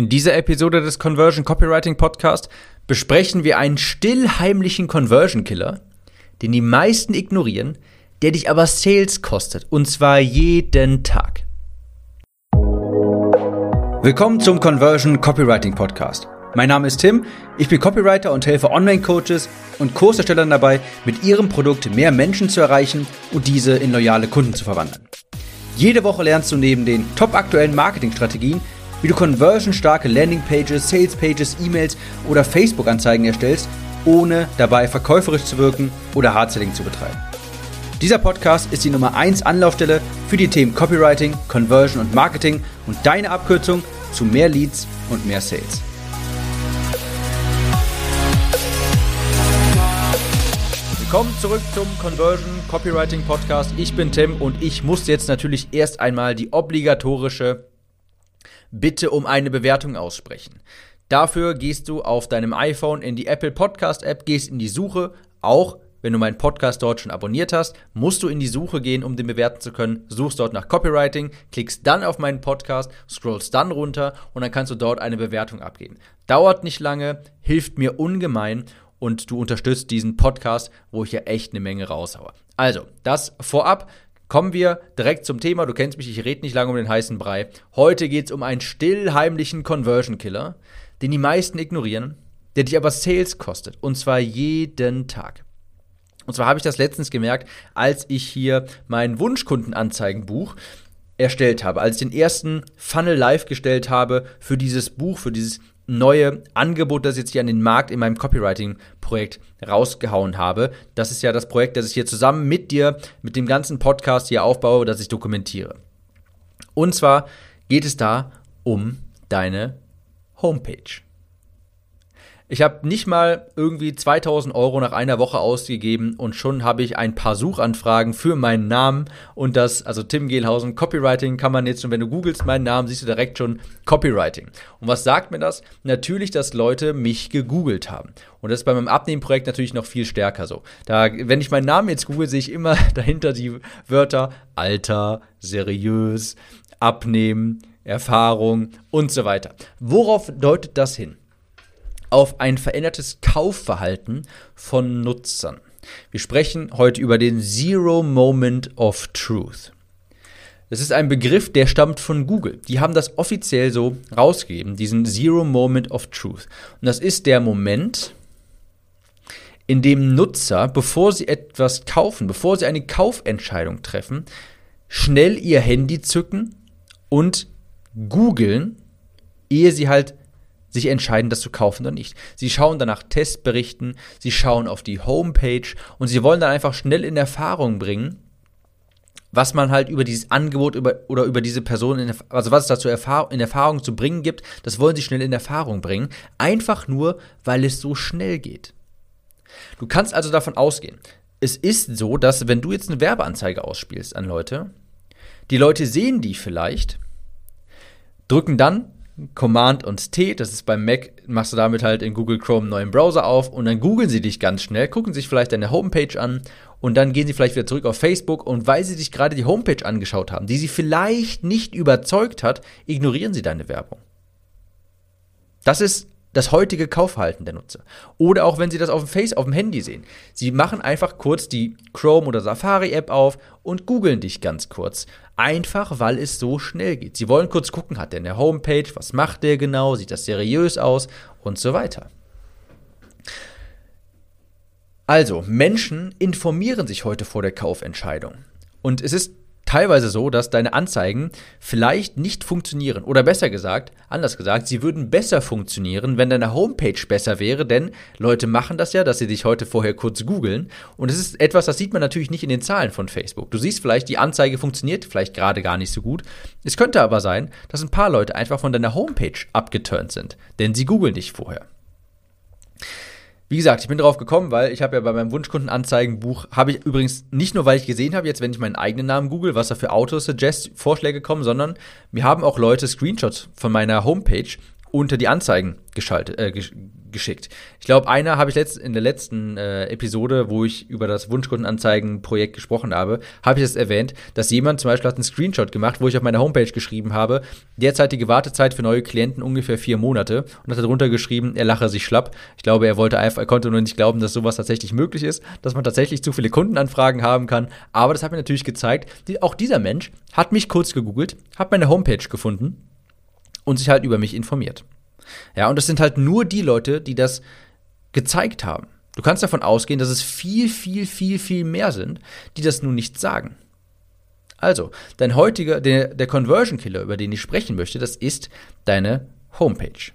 In dieser Episode des Conversion Copywriting Podcast besprechen wir einen stillheimlichen Conversion Killer, den die meisten ignorieren, der dich aber Sales kostet und zwar jeden Tag. Willkommen zum Conversion Copywriting Podcast. Mein Name ist Tim, ich bin Copywriter und helfe Online-Coaches und Kurserstellern dabei, mit ihrem Produkt mehr Menschen zu erreichen und diese in loyale Kunden zu verwandeln. Jede Woche lernst du neben den top aktuellen Marketingstrategien, wie du conversionstarke Landingpages, Salespages, E-Mails oder Facebook-Anzeigen erstellst, ohne dabei verkäuferisch zu wirken oder Hardselling zu betreiben. Dieser Podcast ist die Nummer 1 Anlaufstelle für die Themen Copywriting, Conversion und Marketing und deine Abkürzung zu mehr Leads und mehr Sales. Willkommen zurück zum Conversion Copywriting Podcast. Ich bin Tim und ich muss jetzt natürlich erst einmal die obligatorische Bitte um eine Bewertung aussprechen. Dafür gehst du auf deinem iPhone in die Apple Podcast App, gehst in die Suche, auch wenn du meinen Podcast dort schon abonniert hast, musst du in die Suche gehen, um den bewerten zu können. Suchst dort nach Copywriting, klickst dann auf meinen Podcast, scrollst dann runter und dann kannst du dort eine Bewertung abgeben. Dauert nicht lange, hilft mir ungemein und du unterstützt diesen Podcast, wo ich ja echt eine Menge raushaue. Also, das vorab. Kommen wir direkt zum Thema. Du kennst mich, ich rede nicht lange um den heißen Brei. Heute geht es um einen stillheimlichen Conversion Killer, den die meisten ignorieren, der dich aber Sales kostet. Und zwar jeden Tag. Und zwar habe ich das letztens gemerkt, als ich hier mein Wunschkundenanzeigenbuch erstellt habe, als ich den ersten Funnel live gestellt habe für dieses Buch, für dieses neue Angebot, das ich jetzt hier an den Markt in meinem Copywriting-Projekt rausgehauen habe. Das ist ja das Projekt, das ich hier zusammen mit dir, mit dem ganzen Podcast hier aufbaue, das ich dokumentiere. Und zwar geht es da um deine Homepage. Ich habe nicht mal irgendwie 2000 Euro nach einer Woche ausgegeben und schon habe ich ein paar Suchanfragen für meinen Namen und das, also Tim Gehlhausen, Copywriting kann man jetzt schon, wenn du googelst meinen Namen, siehst du direkt schon Copywriting. Und was sagt mir das? Natürlich, dass Leute mich gegoogelt haben. Und das ist bei meinem Abnehmenprojekt natürlich noch viel stärker so. Da, wenn ich meinen Namen jetzt google, sehe ich immer dahinter die Wörter Alter, seriös, Abnehmen, Erfahrung und so weiter. Worauf deutet das hin? Auf ein verändertes Kaufverhalten von Nutzern. Wir sprechen heute über den Zero Moment of Truth. Das ist ein Begriff, der stammt von Google. Die haben das offiziell so rausgegeben, diesen Zero Moment of Truth. Und das ist der Moment, in dem Nutzer, bevor sie etwas kaufen, bevor sie eine Kaufentscheidung treffen, schnell ihr Handy zücken und googeln, ehe sie halt sich entscheiden, das zu kaufen oder nicht. Sie schauen dann nach Testberichten, sie schauen auf die Homepage und sie wollen dann einfach schnell in Erfahrung bringen, was man halt über dieses Angebot über, oder über diese Person, in, also was es dazu Erfahrung, in Erfahrung zu bringen gibt, das wollen sie schnell in Erfahrung bringen. Einfach nur, weil es so schnell geht. Du kannst also davon ausgehen, es ist so, dass wenn du jetzt eine Werbeanzeige ausspielst an Leute, die Leute sehen die vielleicht, drücken dann Command und T, das ist beim Mac, machst du damit halt in Google Chrome einen neuen Browser auf und dann googeln sie dich ganz schnell, gucken sich vielleicht deine Homepage an und dann gehen sie vielleicht wieder zurück auf Facebook und weil sie sich gerade die Homepage angeschaut haben, die sie vielleicht nicht überzeugt hat, ignorieren sie deine Werbung. Das ist das heutige Kaufverhalten der Nutzer. Oder auch wenn Sie das auf dem Face, auf dem Handy sehen. Sie machen einfach kurz die Chrome oder Safari App auf und googeln dich ganz kurz. Einfach, weil es so schnell geht. Sie wollen kurz gucken, hat der eine Homepage, was macht der genau, sieht das seriös aus und so weiter. Also, Menschen informieren sich heute vor der Kaufentscheidung. Und es ist teilweise so, dass deine Anzeigen vielleicht nicht funktionieren. Oder besser gesagt, anders gesagt, sie würden besser funktionieren, wenn deine Homepage besser wäre, denn Leute machen das ja, dass sie dich heute vorher kurz googeln. Und es ist etwas, das sieht man natürlich nicht in den Zahlen von Facebook. Du siehst vielleicht, die Anzeige funktioniert vielleicht gerade gar nicht so gut. Es könnte aber sein, dass ein paar Leute einfach von deiner Homepage abgeturnt sind, denn sie googeln dich vorher. Wie gesagt, ich bin darauf gekommen, weil ich habe ja bei meinem Wunschkundenanzeigenbuch, habe ich übrigens nicht nur, weil ich gesehen habe, jetzt wenn ich meinen eigenen Namen google, was da für Autosuggest-Vorschläge kommen, sondern mir haben auch Leute Screenshots von meiner Homepage unter die Anzeigen geschaltet, äh, geschickt. Ich glaube, einer habe ich letzt, in der letzten äh, Episode, wo ich über das Wunschkundenanzeigen-Projekt gesprochen habe, habe ich es das erwähnt, dass jemand zum Beispiel hat einen Screenshot gemacht, wo ich auf meiner Homepage geschrieben habe, derzeitige Wartezeit für neue Klienten ungefähr vier Monate und hat darunter geschrieben, er lache sich schlapp. Ich glaube, er wollte einfach, er konnte nur nicht glauben, dass sowas tatsächlich möglich ist, dass man tatsächlich zu viele Kundenanfragen haben kann. Aber das hat mir natürlich gezeigt, die, auch dieser Mensch hat mich kurz gegoogelt, hat meine Homepage gefunden und sich halt über mich informiert. Ja, und das sind halt nur die Leute, die das gezeigt haben. Du kannst davon ausgehen, dass es viel, viel, viel, viel mehr sind, die das nun nicht sagen. Also, dein heutiger, der, der Conversion Killer, über den ich sprechen möchte, das ist deine Homepage.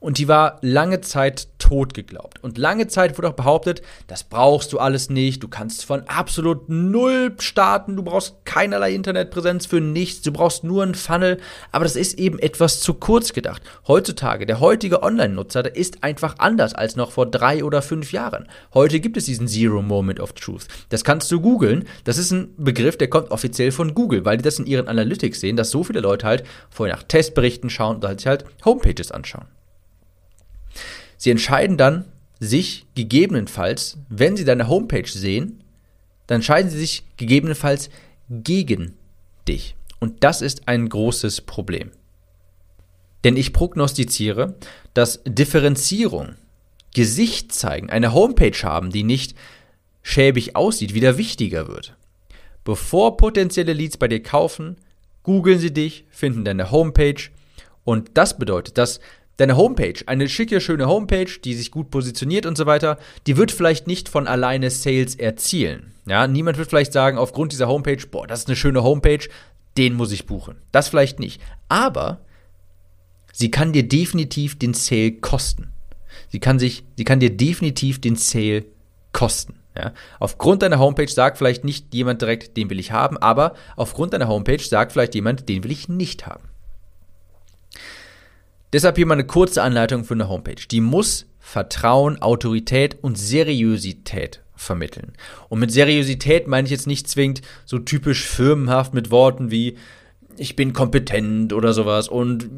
Und die war lange Zeit tot geglaubt. Und lange Zeit wurde auch behauptet, das brauchst du alles nicht. Du kannst von absolut null starten. Du brauchst keinerlei Internetpräsenz für nichts. Du brauchst nur einen Funnel. Aber das ist eben etwas zu kurz gedacht. Heutzutage, der heutige Online-Nutzer, der ist einfach anders als noch vor drei oder fünf Jahren. Heute gibt es diesen Zero Moment of Truth. Das kannst du googeln. Das ist ein Begriff, der kommt offiziell von Google, weil die das in ihren Analytics sehen, dass so viele Leute halt vorher nach Testberichten schauen und halt sich halt Homepages anschauen. Sie entscheiden dann sich gegebenenfalls, wenn Sie deine Homepage sehen, dann entscheiden Sie sich gegebenenfalls gegen dich. Und das ist ein großes Problem. Denn ich prognostiziere, dass Differenzierung, Gesicht zeigen, eine Homepage haben, die nicht schäbig aussieht, wieder wichtiger wird. Bevor potenzielle Leads bei dir kaufen, googeln sie dich, finden deine Homepage und das bedeutet, dass deine Homepage, eine schicke, schöne Homepage, die sich gut positioniert und so weiter, die wird vielleicht nicht von alleine Sales erzielen. Ja, niemand wird vielleicht sagen, aufgrund dieser Homepage, boah, das ist eine schöne Homepage, den muss ich buchen. Das vielleicht nicht. Aber sie kann dir definitiv den Sale kosten. Sie kann sich, sie kann dir definitiv den Sale kosten. Ja, aufgrund deiner Homepage sagt vielleicht nicht jemand direkt, den will ich haben, aber aufgrund deiner Homepage sagt vielleicht jemand, den will ich nicht haben. Deshalb hier mal eine kurze Anleitung für eine Homepage. Die muss Vertrauen, Autorität und Seriosität vermitteln. Und mit Seriosität meine ich jetzt nicht zwingend so typisch firmenhaft mit Worten wie ich bin kompetent oder sowas und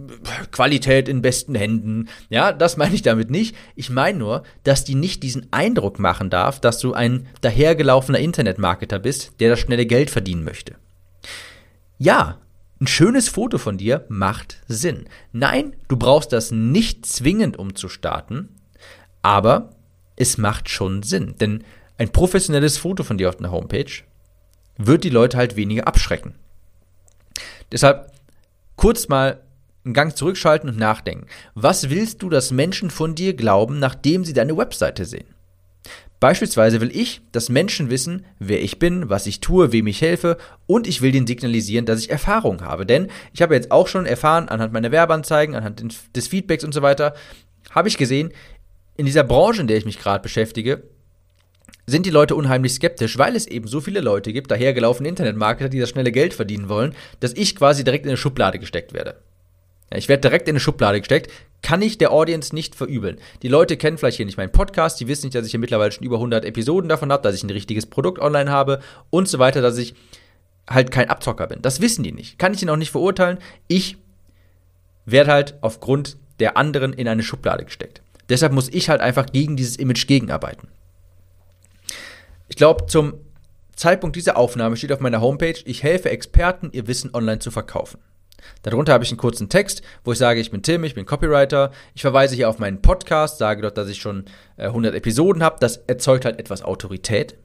Qualität in besten Händen. Ja, das meine ich damit nicht. Ich meine nur, dass die nicht diesen Eindruck machen darf, dass du ein dahergelaufener Internetmarketer bist, der das schnelle Geld verdienen möchte. Ja, ein schönes Foto von dir macht Sinn. Nein, du brauchst das nicht zwingend, um zu starten, aber es macht schon Sinn. Denn ein professionelles Foto von dir auf einer Homepage wird die Leute halt weniger abschrecken. Deshalb kurz mal einen Gang zurückschalten und nachdenken. Was willst du, dass Menschen von dir glauben, nachdem sie deine Webseite sehen? Beispielsweise will ich, dass Menschen wissen, wer ich bin, was ich tue, wem ich helfe und ich will denen signalisieren, dass ich Erfahrung habe. Denn ich habe jetzt auch schon erfahren, anhand meiner Werbeanzeigen, anhand des Feedbacks und so weiter, habe ich gesehen, in dieser Branche, in der ich mich gerade beschäftige, sind die Leute unheimlich skeptisch, weil es eben so viele Leute gibt, dahergelaufene Internetmarketer, die das schnelle Geld verdienen wollen, dass ich quasi direkt in eine Schublade gesteckt werde. Ich werde direkt in eine Schublade gesteckt, kann ich der Audience nicht verübeln. Die Leute kennen vielleicht hier nicht meinen Podcast, die wissen nicht, dass ich hier mittlerweile schon über 100 Episoden davon habe, dass ich ein richtiges Produkt online habe und so weiter, dass ich halt kein Abzocker bin. Das wissen die nicht. Kann ich ihnen auch nicht verurteilen. Ich werde halt aufgrund der anderen in eine Schublade gesteckt. Deshalb muss ich halt einfach gegen dieses Image gegenarbeiten. Ich glaube, zum Zeitpunkt dieser Aufnahme steht auf meiner Homepage, ich helfe Experten, ihr Wissen online zu verkaufen. Darunter habe ich einen kurzen Text, wo ich sage, ich bin Tim, ich bin Copywriter. Ich verweise hier auf meinen Podcast, sage dort, dass ich schon 100 äh, Episoden habe. Das erzeugt halt etwas Autorität.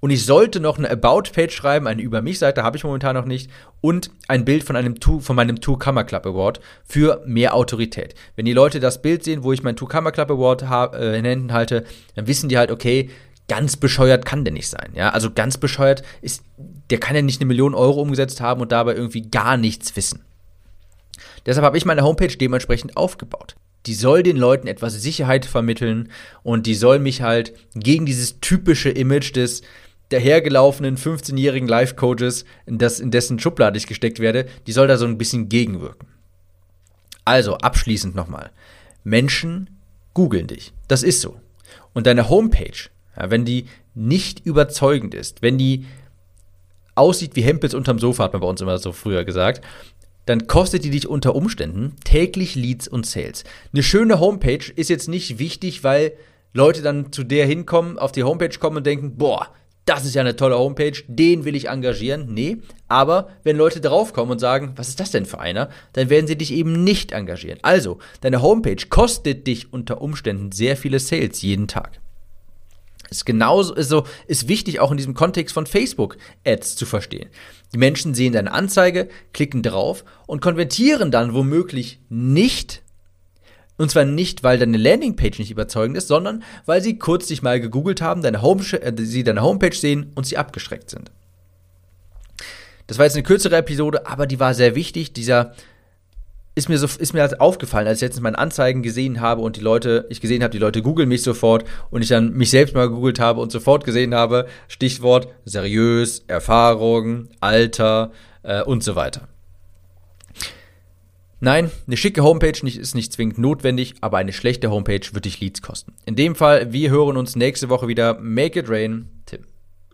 Und ich sollte noch eine About-Page schreiben, eine Über mich-Seite habe ich momentan noch nicht und ein Bild von einem Two, von meinem Two Camera Club Award für mehr Autorität. Wenn die Leute das Bild sehen, wo ich meinen Two Camera Club Award äh, in Händen halte, dann wissen die halt, okay, ganz bescheuert kann der nicht sein. Ja, also ganz bescheuert ist, der kann ja nicht eine Million Euro umgesetzt haben und dabei irgendwie gar nichts wissen. Deshalb habe ich meine Homepage dementsprechend aufgebaut. Die soll den Leuten etwas Sicherheit vermitteln und die soll mich halt gegen dieses typische Image des dahergelaufenen 15-jährigen Life-Coaches, in, in dessen Schublade ich gesteckt werde, die soll da so ein bisschen gegenwirken. Also, abschließend nochmal. Menschen googeln dich. Das ist so. Und deine Homepage ja, wenn die nicht überzeugend ist, wenn die aussieht wie Hempels unterm Sofa, hat man bei uns immer so früher gesagt, dann kostet die dich unter Umständen täglich Leads und Sales. Eine schöne Homepage ist jetzt nicht wichtig, weil Leute dann zu der hinkommen, auf die Homepage kommen und denken, boah, das ist ja eine tolle Homepage, den will ich engagieren. Nee, aber wenn Leute draufkommen und sagen, was ist das denn für einer, dann werden sie dich eben nicht engagieren. Also, deine Homepage kostet dich unter Umständen sehr viele Sales jeden Tag. Ist genauso, ist, so, ist wichtig auch in diesem Kontext von Facebook-Ads zu verstehen. Die Menschen sehen deine Anzeige, klicken drauf und konvertieren dann womöglich nicht und zwar nicht, weil deine Landingpage nicht überzeugend ist, sondern weil sie kurz dich mal gegoogelt haben, deine Home, äh, sie deine Homepage sehen und sie abgeschreckt sind. Das war jetzt eine kürzere Episode, aber die war sehr wichtig. Dieser ist mir so ist mir halt aufgefallen, als ich jetzt meine Anzeigen gesehen habe und die Leute, ich gesehen habe, die Leute googeln mich sofort und ich dann mich selbst mal gegoogelt habe und sofort gesehen habe, Stichwort seriös, Erfahrung, Alter äh, und so weiter. Nein, eine schicke Homepage ist nicht zwingend notwendig, aber eine schlechte Homepage wird dich Leads kosten. In dem Fall, wir hören uns nächste Woche wieder. Make it rain.